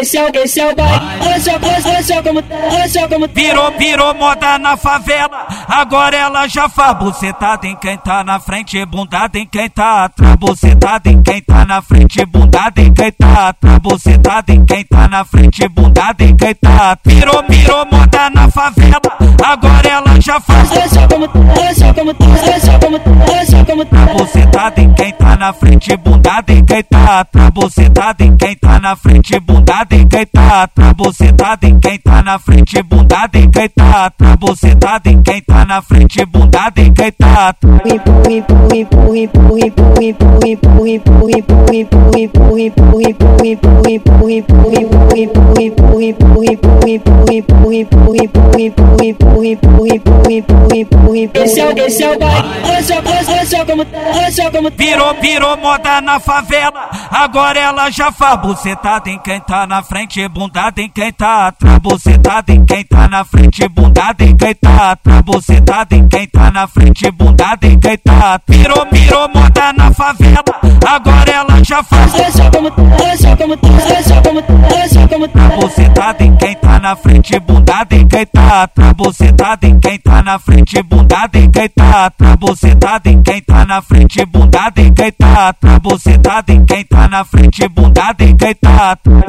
esse é o, esse é o baile. Olha só, olha, olha só como, olha só como. Virou, virou moda na favela. Agora ela já faz bucetada em quem tá na frente, bundada em quem tá atrás. Bucetada em quem tá na frente, bundada em quem tá atrás. Bucetada em quem tá na frente, bundada em quem tá atrás. Virou, virou moda na favela. Agora ela já faz. Olha só como, olha só como, olha só como, olha tá bucetada em quem tá na frente, bundada em quem tá atrás. Bucetada em quem tá na frente, bundada em quem tá atrás. Bucetada em quem tá na frente, bundada em quem tá atrás. Bucetada em quem tá na frente, bundada em quem tá atrás. Esse é o, esse é o baile, olha só, olha só como, olha só como. Virou, virou moda na favela. Agora ela já faz bucetada em quem tá na frente, bundada em quem tá atrás. Bucetada em quem tá na frente, bundada em quem tá atrás. Bucetada em quem tá na frente, bundada em quem tá atrás. Virou, virou moda na favela. Agora ela já faz. Olha só como, olha só como, olha só como, olha só como. Bucetada em quem tá tá na frente, bunda de quem tá atrás. Você tá de quem tá na frente, bunda de quem tá atrás. Você tá de quem tá na frente, bunda de quem tá atrás. Você tá de quem tá na frente, bunda de quem tá atrás.